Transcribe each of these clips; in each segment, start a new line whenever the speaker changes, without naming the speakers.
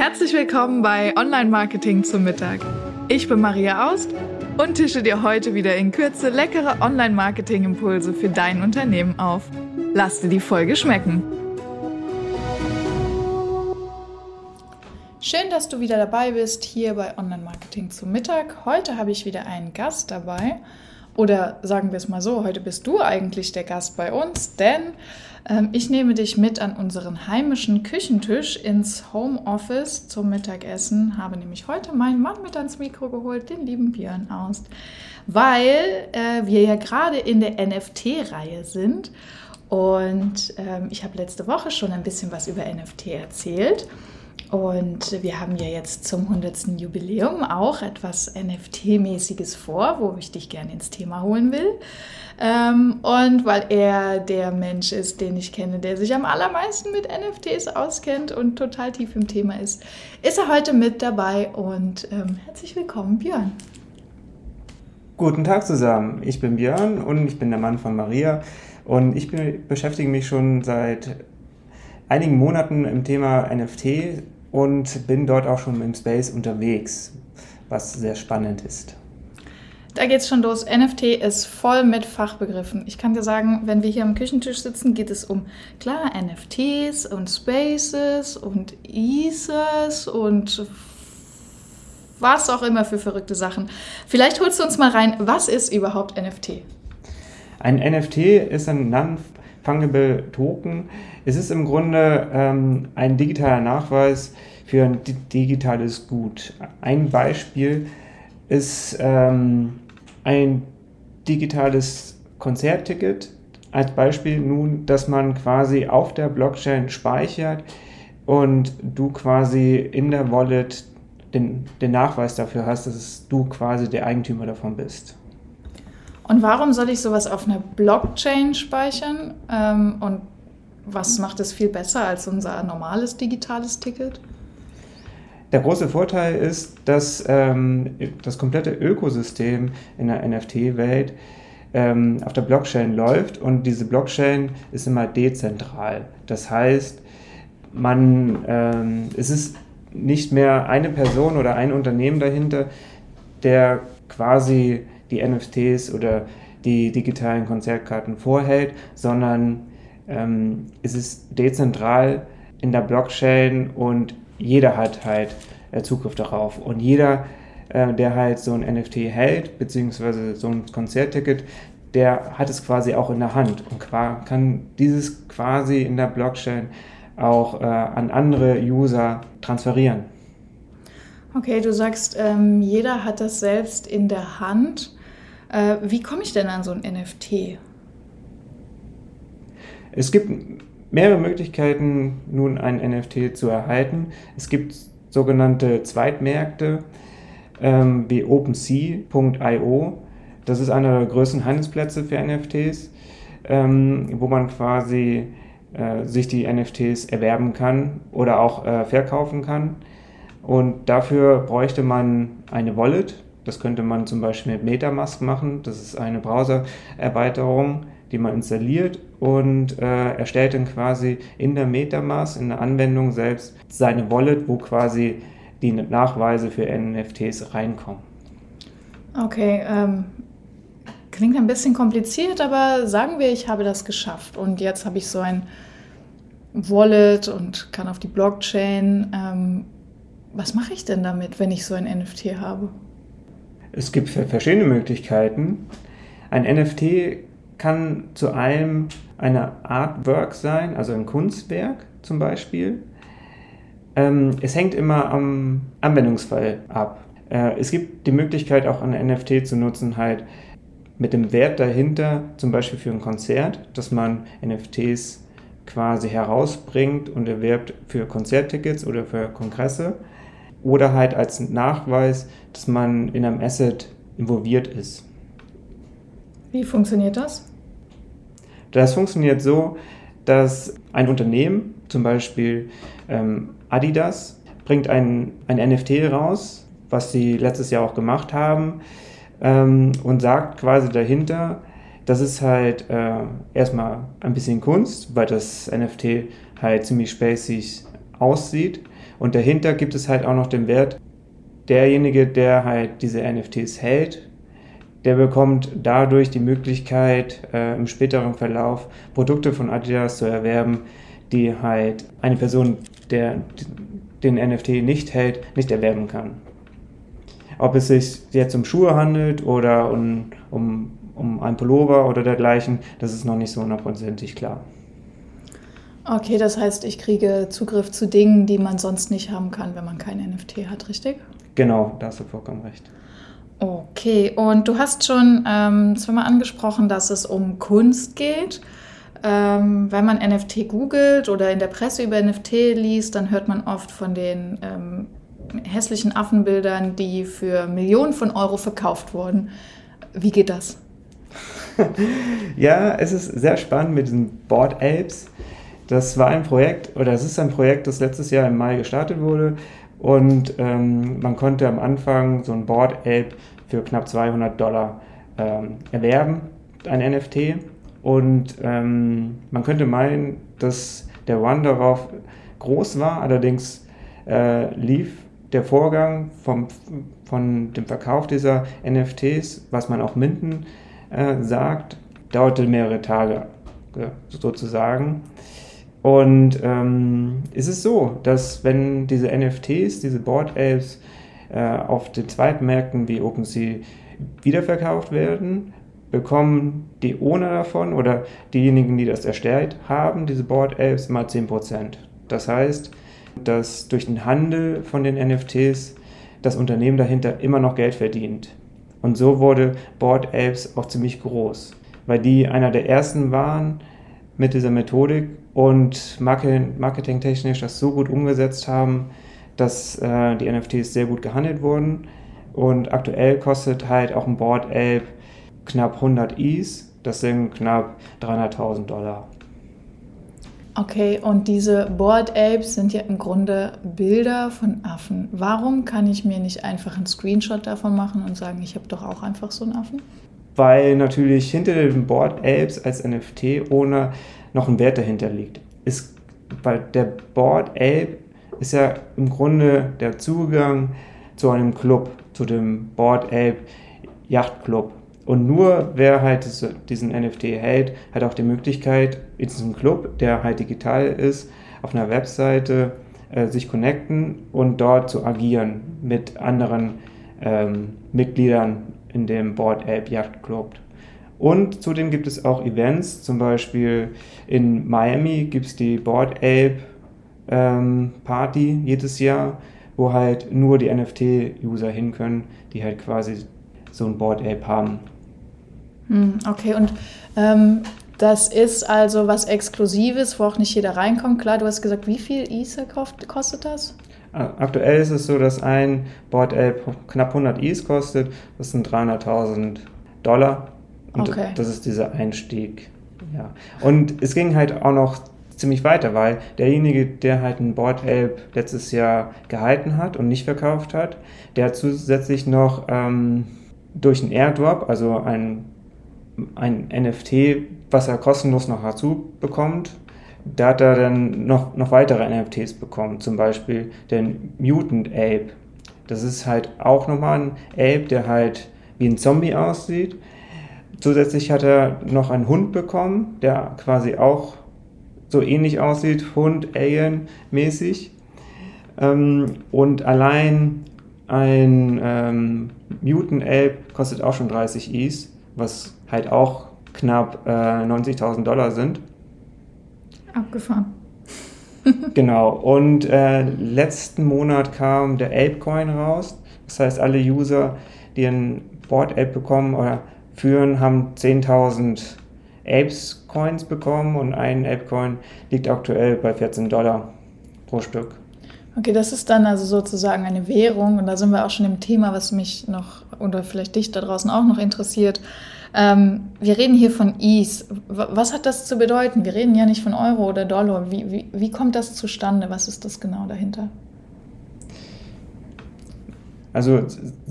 Herzlich willkommen bei Online Marketing zum Mittag. Ich bin Maria Aust und tische dir heute wieder in Kürze leckere Online Marketing Impulse für dein Unternehmen auf. Lass dir die Folge schmecken. Schön, dass du wieder dabei bist hier bei Online Marketing zum Mittag. Heute habe ich wieder einen Gast dabei. Oder sagen wir es mal so, heute bist du eigentlich der Gast bei uns, denn ich nehme dich mit an unseren heimischen Küchentisch ins Homeoffice zum Mittagessen. Habe nämlich heute meinen Mann mit ans Mikro geholt, den lieben Björn Aust, weil äh, wir ja gerade in der NFT-Reihe sind. Und ähm, ich habe letzte Woche schon ein bisschen was über NFT erzählt. Und wir haben ja jetzt zum 100. Jubiläum auch etwas NFT-mäßiges vor, wo ich dich gerne ins Thema holen will. Ähm, und weil er der Mensch ist, den ich kenne, der sich am allermeisten mit NFTs auskennt und total tief im Thema ist, ist er heute mit dabei. Und ähm, herzlich willkommen, Björn.
Guten Tag zusammen. Ich bin Björn und ich bin der Mann von Maria. Und ich bin, beschäftige mich schon seit einigen Monaten im Thema NFT und bin dort auch schon im Space unterwegs, was sehr spannend ist.
Da geht's schon los. NFT ist voll mit Fachbegriffen. Ich kann dir sagen, wenn wir hier am Küchentisch sitzen, geht es um klar NFTs und Spaces und Ethers und was auch immer für verrückte Sachen. Vielleicht holst du uns mal rein, was ist überhaupt NFT?
Ein NFT ist ein Non-Fungible Token. Es ist im Grunde ähm, ein digitaler Nachweis für ein digitales Gut. Ein Beispiel ist ähm, ein digitales Konzertticket. Als Beispiel nun, dass man quasi auf der Blockchain speichert und du quasi in der Wallet den, den Nachweis dafür hast, dass du quasi der Eigentümer davon bist.
Und warum soll ich sowas auf einer Blockchain speichern? Ähm, und was macht es viel besser als unser normales digitales Ticket?
Der große Vorteil ist, dass ähm, das komplette Ökosystem in der NFT-Welt ähm, auf der Blockchain läuft und diese Blockchain ist immer dezentral. Das heißt, man, ähm, es ist nicht mehr eine Person oder ein Unternehmen dahinter, der quasi die NFTs oder die digitalen Konzertkarten vorhält, sondern ähm, es ist dezentral in der Blockchain und jeder hat halt äh, Zugriff darauf. Und jeder, äh, der halt so ein NFT hält, beziehungsweise so ein Konzertticket, der hat es quasi auch in der Hand und kann dieses quasi in der Blockchain auch äh, an andere User transferieren.
Okay, du sagst, ähm, jeder hat das selbst in der Hand. Äh, wie komme ich denn an so ein NFT?
Es gibt mehrere Möglichkeiten, nun ein NFT zu erhalten. Es gibt sogenannte Zweitmärkte ähm, wie OpenSea.io. Das ist einer der größten Handelsplätze für NFTs, ähm, wo man quasi äh, sich die NFTs erwerben kann oder auch äh, verkaufen kann. Und dafür bräuchte man eine Wallet. Das könnte man zum Beispiel mit Metamask machen. Das ist eine Browser-Erweiterung die man installiert und äh, erstellt dann quasi in der Metamask, in der Anwendung selbst, seine Wallet, wo quasi die Nachweise für NFTs reinkommen.
Okay, ähm, klingt ein bisschen kompliziert, aber sagen wir, ich habe das geschafft und jetzt habe ich so ein Wallet und kann auf die Blockchain. Ähm, was mache ich denn damit, wenn ich so ein NFT habe?
Es gibt verschiedene Möglichkeiten. Ein NFT kann zu einem eine Artwork sein, also ein Kunstwerk zum Beispiel. Ähm, es hängt immer am Anwendungsfall ab. Äh, es gibt die Möglichkeit, auch ein NFT zu nutzen, halt mit dem Wert dahinter, zum Beispiel für ein Konzert, dass man NFTs quasi herausbringt und erwirbt für Konzerttickets oder für Kongresse. Oder halt als Nachweis, dass man in einem Asset involviert ist.
Wie funktioniert das?
Das funktioniert so, dass ein Unternehmen, zum Beispiel ähm, Adidas, bringt ein, ein NFT raus, was sie letztes Jahr auch gemacht haben, ähm, und sagt quasi dahinter, das ist halt äh, erstmal ein bisschen Kunst, weil das NFT halt ziemlich spacig aussieht. Und dahinter gibt es halt auch noch den Wert, derjenige, der halt diese NFTs hält, der bekommt dadurch die Möglichkeit, äh, im späteren Verlauf Produkte von Adidas zu erwerben, die halt eine Person, der den NFT nicht hält, nicht erwerben kann. Ob es sich jetzt um Schuhe handelt oder um, um, um ein Pullover oder dergleichen, das ist noch nicht so hundertprozentig klar.
Okay, das heißt, ich kriege Zugriff zu Dingen, die man sonst nicht haben kann, wenn man kein NFT hat, richtig?
Genau, da hast du vollkommen recht.
Okay, und du hast schon ähm, zweimal angesprochen, dass es um Kunst geht. Ähm, wenn man NFT googelt oder in der Presse über NFT liest, dann hört man oft von den ähm, hässlichen Affenbildern, die für Millionen von Euro verkauft wurden. Wie geht das?
ja, es ist sehr spannend mit diesen Board Apes. Das war ein Projekt, oder es ist ein Projekt, das letztes Jahr im Mai gestartet wurde. Und ähm, man konnte am Anfang so ein Board Ape für knapp 200 Dollar ähm, erwerben, ein NFT. Und ähm, man könnte meinen, dass der Run darauf groß war, allerdings äh, lief der Vorgang vom, von dem Verkauf dieser NFTs, was man auch Minden äh, sagt, dauerte mehrere Tage äh, sozusagen. Und ähm, ist es so, dass wenn diese NFTs, diese Board Apes äh, auf den Zweitmärkten wie OpenSea wiederverkauft werden, bekommen die Owner davon oder diejenigen, die das erstellt haben, diese Board Apes, mal 10%. Das heißt, dass durch den Handel von den NFTs das Unternehmen dahinter immer noch Geld verdient. Und so wurde Board Apes auch ziemlich groß, weil die einer der ersten waren mit dieser Methodik und marketingtechnisch das so gut umgesetzt haben, dass äh, die NFTs sehr gut gehandelt wurden. Und aktuell kostet halt auch ein Board Ape knapp 100 Is, das sind knapp 300.000 Dollar.
Okay, und diese Board Apes sind ja im Grunde Bilder von Affen. Warum kann ich mir nicht einfach einen Screenshot davon machen und sagen, ich habe doch auch einfach so einen Affen?
Weil natürlich hinter den Board Apes als NFT ohne noch ein Wert dahinter liegt. Ist, weil der Board Ape ist ja im Grunde der Zugang zu einem Club, zu dem Board Ape Yacht Club. Und nur wer halt diesen NFT hält, hat auch die Möglichkeit, in diesem Club, der halt digital ist, auf einer Webseite äh, sich connecten und dort zu agieren mit anderen ähm, Mitgliedern in dem Board Ape Yacht Club. Und zudem gibt es auch Events, zum Beispiel in Miami gibt es die Board Ape ähm, Party jedes Jahr, wo halt nur die NFT-User hin können, die halt quasi so ein Board Ape haben.
Hm, okay, und ähm, das ist also was Exklusives, wo auch nicht jeder reinkommt. Klar, du hast gesagt, wie viel Ether kostet das?
Aktuell ist es so, dass ein Board Ape knapp 100 Is kostet. Das sind 300.000 Dollar. Und okay. das ist dieser Einstieg. Ja. Und es ging halt auch noch ziemlich weiter, weil derjenige, der halt ein Board Ape letztes Jahr gehalten hat und nicht verkauft hat, der hat zusätzlich noch ähm, durch einen Airdrop, also ein ein NFT, was er kostenlos noch dazu bekommt. Da hat er dann noch, noch weitere NFTs bekommen, zum Beispiel den Mutant Ape. Das ist halt auch nochmal ein Ape, der halt wie ein Zombie aussieht. Zusätzlich hat er noch einen Hund bekommen, der quasi auch so ähnlich aussieht, Hund, Alien-mäßig. Ähm, und allein ein ähm, Mutant Ape kostet auch schon 30 Is, was halt auch knapp äh, 90.000 Dollar sind.
Abgefahren.
genau. Und äh, letzten Monat kam der Apecoin raus. Das heißt, alle User, die ein Board Ape bekommen oder führen, haben 10.000 Apes Coins bekommen und ein Apecoin liegt aktuell bei 14 Dollar pro Stück.
Okay, das ist dann also sozusagen eine Währung und da sind wir auch schon im Thema, was mich noch oder vielleicht dich da draußen auch noch interessiert. Ähm, wir reden hier von Is. Was hat das zu bedeuten? Wir reden ja nicht von Euro oder Dollar. Wie, wie, wie kommt das zustande? Was ist das genau dahinter?
Also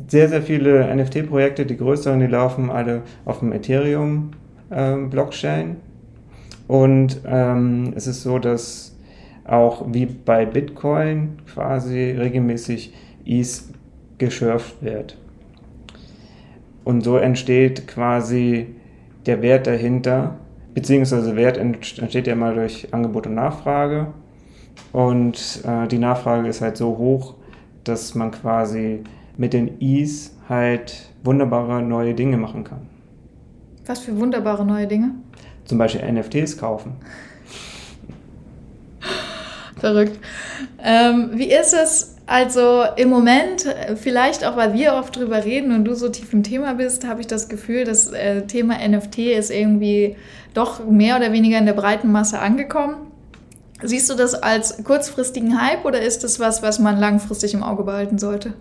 sehr, sehr viele NFT-Projekte, die größeren, die laufen alle auf dem Ethereum-Blockchain. Ähm, Und ähm, es ist so, dass auch wie bei Bitcoin quasi regelmäßig ETH geschürft wird. Und so entsteht quasi der Wert dahinter, beziehungsweise Wert entsteht ja mal durch Angebot und Nachfrage. Und äh, die Nachfrage ist halt so hoch, dass man quasi mit den E's halt wunderbare neue Dinge machen kann.
Was für wunderbare neue Dinge?
Zum Beispiel NFTs kaufen.
Verrückt. Ähm, wie ist es also im Moment, vielleicht auch weil wir oft drüber reden und du so tief im Thema bist, habe ich das Gefühl, das äh, Thema NFT ist irgendwie doch mehr oder weniger in der breiten Masse angekommen. Siehst du das als kurzfristigen Hype oder ist das was, was man langfristig im Auge behalten sollte?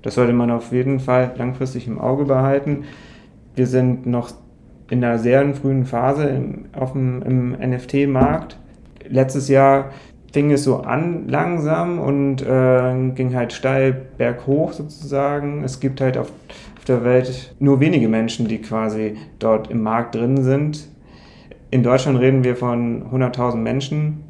Das sollte man auf jeden Fall langfristig im Auge behalten. Wir sind noch in einer sehr frühen Phase im, im NFT-Markt. Letztes Jahr fing es so an langsam und äh, ging halt steil berghoch sozusagen. Es gibt halt auf, auf der Welt nur wenige Menschen, die quasi dort im Markt drin sind. In Deutschland reden wir von 100.000 Menschen,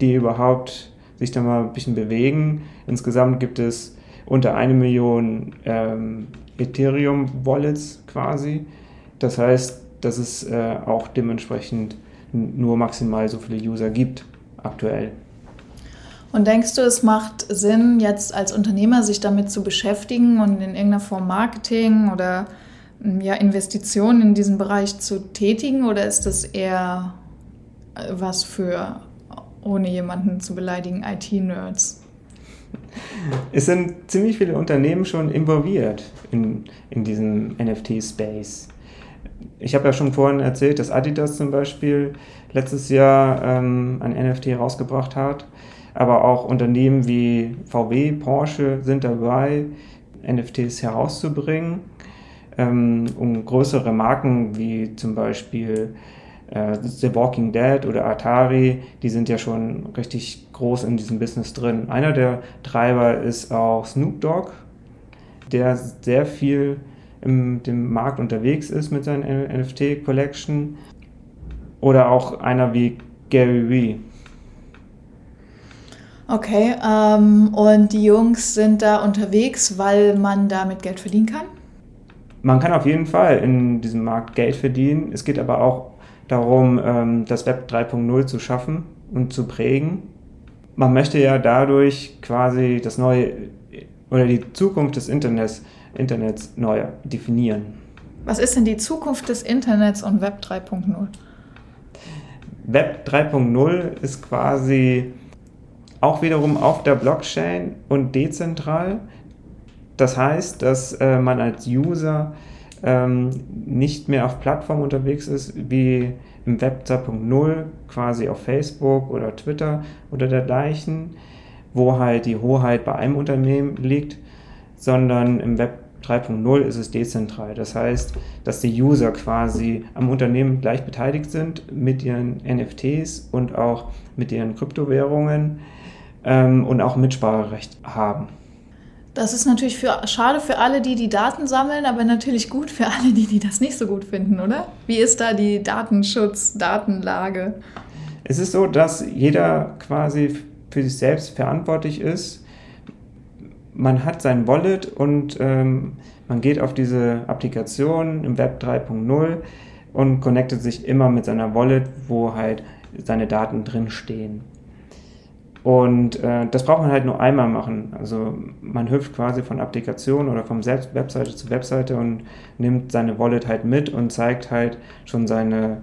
die überhaupt sich da mal ein bisschen bewegen. Insgesamt gibt es unter eine Million ähm, Ethereum-Wallets quasi. Das heißt, dass es äh, auch dementsprechend nur maximal so viele User gibt aktuell.
Und denkst du, es macht Sinn, jetzt als Unternehmer sich damit zu beschäftigen und in irgendeiner Form Marketing oder hm, ja, Investitionen in diesen Bereich zu tätigen? Oder ist das eher äh, was für, ohne jemanden zu beleidigen, IT-Nerds?
Es sind ziemlich viele Unternehmen schon involviert in, in diesem NFT-Space. Ich habe ja schon vorhin erzählt, dass Adidas zum Beispiel letztes Jahr ähm, ein NFT rausgebracht hat aber auch Unternehmen wie VW, Porsche sind dabei, NFTs herauszubringen, ähm, um größere Marken wie zum Beispiel äh, The Walking Dead oder Atari, die sind ja schon richtig groß in diesem Business drin. Einer der Treiber ist auch Snoop Dogg, der sehr viel im dem Markt unterwegs ist mit seinen NFT-Collection. Oder auch einer wie Gary Vee,
Okay, ähm, und die Jungs sind da unterwegs, weil man damit Geld verdienen kann?
Man kann auf jeden Fall in diesem Markt Geld verdienen. Es geht aber auch darum, ähm, das Web 3.0 zu schaffen und zu prägen. Man möchte ja dadurch quasi das neue oder die Zukunft des Internets, Internets neu definieren.
Was ist denn die Zukunft des Internets und Web 3.0?
Web 3.0 ist quasi auch wiederum auf der Blockchain und dezentral. Das heißt, dass äh, man als User ähm, nicht mehr auf Plattformen unterwegs ist wie im Web 2.0, quasi auf Facebook oder Twitter oder dergleichen, wo halt die Hoheit bei einem Unternehmen liegt, sondern im Web 3.0 ist es dezentral. Das heißt, dass die User quasi am Unternehmen gleich beteiligt sind mit ihren NFTs und auch mit ihren Kryptowährungen ähm, und auch Mitspracherecht haben.
Das ist natürlich für, schade für alle, die die Daten sammeln, aber natürlich gut für alle, die, die das nicht so gut finden, oder? Wie ist da die Datenschutz, Datenlage?
Es ist so, dass jeder quasi für sich selbst verantwortlich ist. Man hat sein Wallet und ähm, man geht auf diese Applikation im Web 3.0 und connectet sich immer mit seiner Wallet, wo halt seine Daten drin stehen. Und äh, das braucht man halt nur einmal machen. Also man hüpft quasi von Applikation oder vom Selbst Webseite zu Webseite und nimmt seine Wallet halt mit und zeigt halt schon seine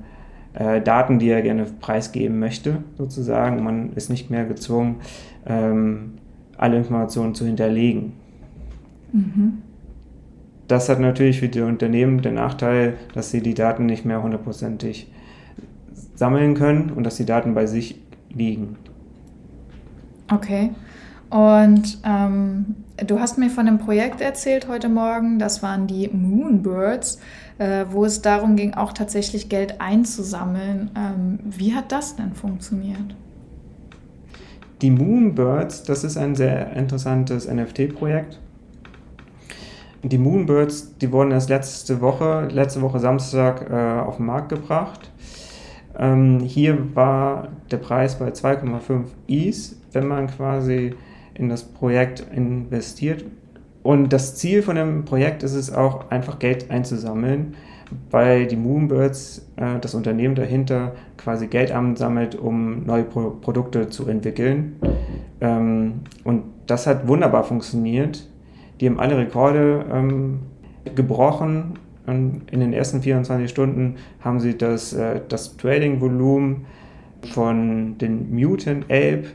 äh, Daten, die er gerne preisgeben möchte, sozusagen. Man ist nicht mehr gezwungen, ähm, alle Informationen zu hinterlegen. Mhm. Das hat natürlich für die Unternehmen den Nachteil, dass sie die Daten nicht mehr hundertprozentig sammeln können und dass die Daten bei sich liegen.
Okay. Und ähm, du hast mir von einem Projekt erzählt heute Morgen, das waren die Moonbirds, äh, wo es darum ging, auch tatsächlich Geld einzusammeln. Ähm, wie hat das denn funktioniert?
Die Moonbirds, das ist ein sehr interessantes NFT-Projekt. Die Moonbirds, die wurden erst letzte Woche, letzte Woche Samstag äh, auf den Markt gebracht. Ähm, hier war der Preis bei 2,5 Is, wenn man quasi in das Projekt investiert. Und das Ziel von dem Projekt ist es auch, einfach Geld einzusammeln, weil die Moonbirds, äh, das Unternehmen dahinter, quasi Geld ansammelt, um neue Pro Produkte zu entwickeln. Ähm, und das hat wunderbar funktioniert. Die haben alle Rekorde ähm, gebrochen. Und in den ersten 24 Stunden haben sie das, äh, das Trading-Volumen von den Mutant Ape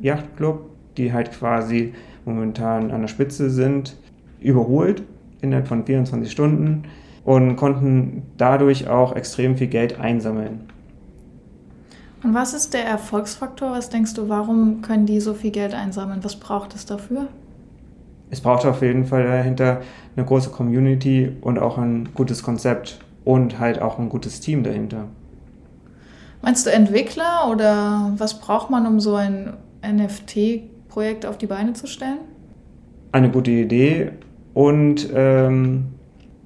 Yacht Club, die halt quasi momentan an der Spitze sind, überholt innerhalb von 24 Stunden und konnten dadurch auch extrem viel Geld einsammeln.
Und was ist der Erfolgsfaktor? Was denkst du, warum können die so viel Geld einsammeln? Was braucht es dafür?
Es braucht auf jeden Fall dahinter eine große Community und auch ein gutes Konzept und halt auch ein gutes Team dahinter.
Meinst du Entwickler oder was braucht man, um so ein NFT-Projekt auf die Beine zu stellen?
Eine gute Idee und, ähm,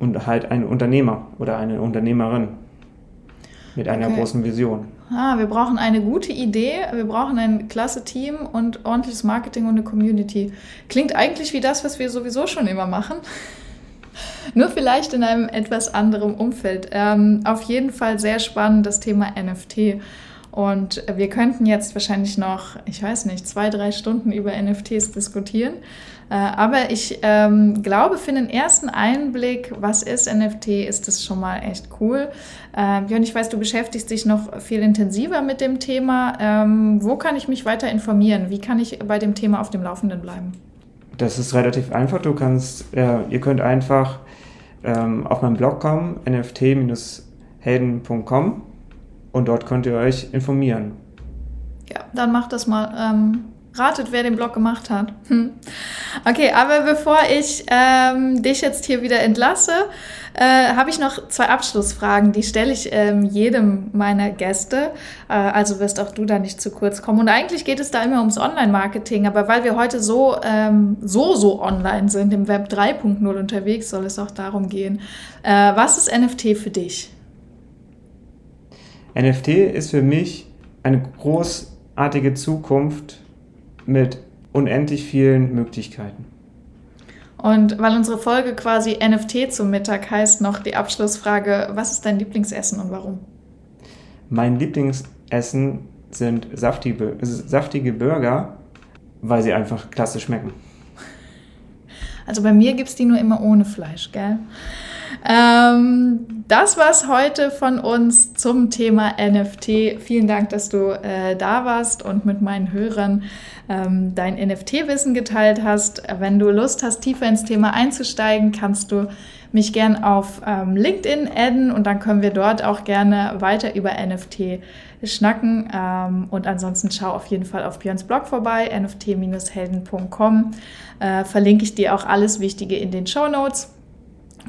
und halt ein Unternehmer oder eine Unternehmerin mit einer okay. großen Vision.
Ah, wir brauchen eine gute Idee, wir brauchen ein klasse Team und ordentliches Marketing und eine Community. Klingt eigentlich wie das, was wir sowieso schon immer machen. Nur vielleicht in einem etwas anderen Umfeld. Ähm, auf jeden Fall sehr spannend das Thema NFT. Und wir könnten jetzt wahrscheinlich noch, ich weiß nicht, zwei, drei Stunden über NFTs diskutieren. Äh, aber ich ähm, glaube, für den ersten Einblick, was ist NFT, ist das schon mal echt cool. Äh, Björn, ich weiß, du beschäftigst dich noch viel intensiver mit dem Thema. Ähm, wo kann ich mich weiter informieren? Wie kann ich bei dem Thema auf dem Laufenden bleiben?
Das ist relativ einfach. Du kannst, äh, ihr könnt einfach ähm, auf meinen Blog kommen, nft-helden.com und dort könnt ihr euch informieren.
Ja, dann macht das mal. Ähm, ratet, wer den Blog gemacht hat. Hm. Okay, aber bevor ich ähm, dich jetzt hier wieder entlasse, äh, habe ich noch zwei Abschlussfragen, die stelle ich ähm, jedem meiner Gäste. Äh, also wirst auch du da nicht zu kurz kommen. Und eigentlich geht es da immer ums Online-Marketing, aber weil wir heute so, ähm, so, so online sind, im Web 3.0 unterwegs, soll es auch darum gehen. Äh, was ist NFT für dich?
NFT ist für mich eine großartige Zukunft mit unendlich vielen Möglichkeiten.
Und weil unsere Folge quasi NFT zum Mittag heißt, noch die Abschlussfrage, was ist dein Lieblingsessen und warum?
Mein Lieblingsessen sind saftige, saftige Burger, weil sie einfach klasse schmecken.
Also bei mir gibt es die nur immer ohne Fleisch, gell? Ähm, das war's heute von uns zum Thema NFT. Vielen Dank, dass du äh, da warst und mit meinen Hörern ähm, dein NFT-Wissen geteilt hast. Wenn du Lust hast, tiefer ins Thema einzusteigen, kannst du mich gern auf ähm, LinkedIn adden und dann können wir dort auch gerne weiter über NFT schnacken. Ähm, und ansonsten schau auf jeden Fall auf Björns Blog vorbei, nft-helden.com. Äh, verlinke ich dir auch alles Wichtige in den Show Notes.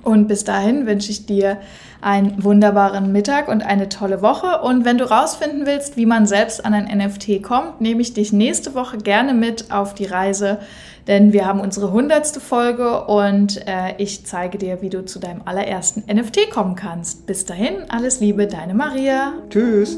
Und bis dahin wünsche ich dir einen wunderbaren Mittag und eine tolle Woche. Und wenn du rausfinden willst, wie man selbst an ein NFT kommt, nehme ich dich nächste Woche gerne mit auf die Reise, denn wir haben unsere hundertste Folge und äh, ich zeige dir, wie du zu deinem allerersten NFT kommen kannst. Bis dahin, alles Liebe, deine Maria.
Tschüss.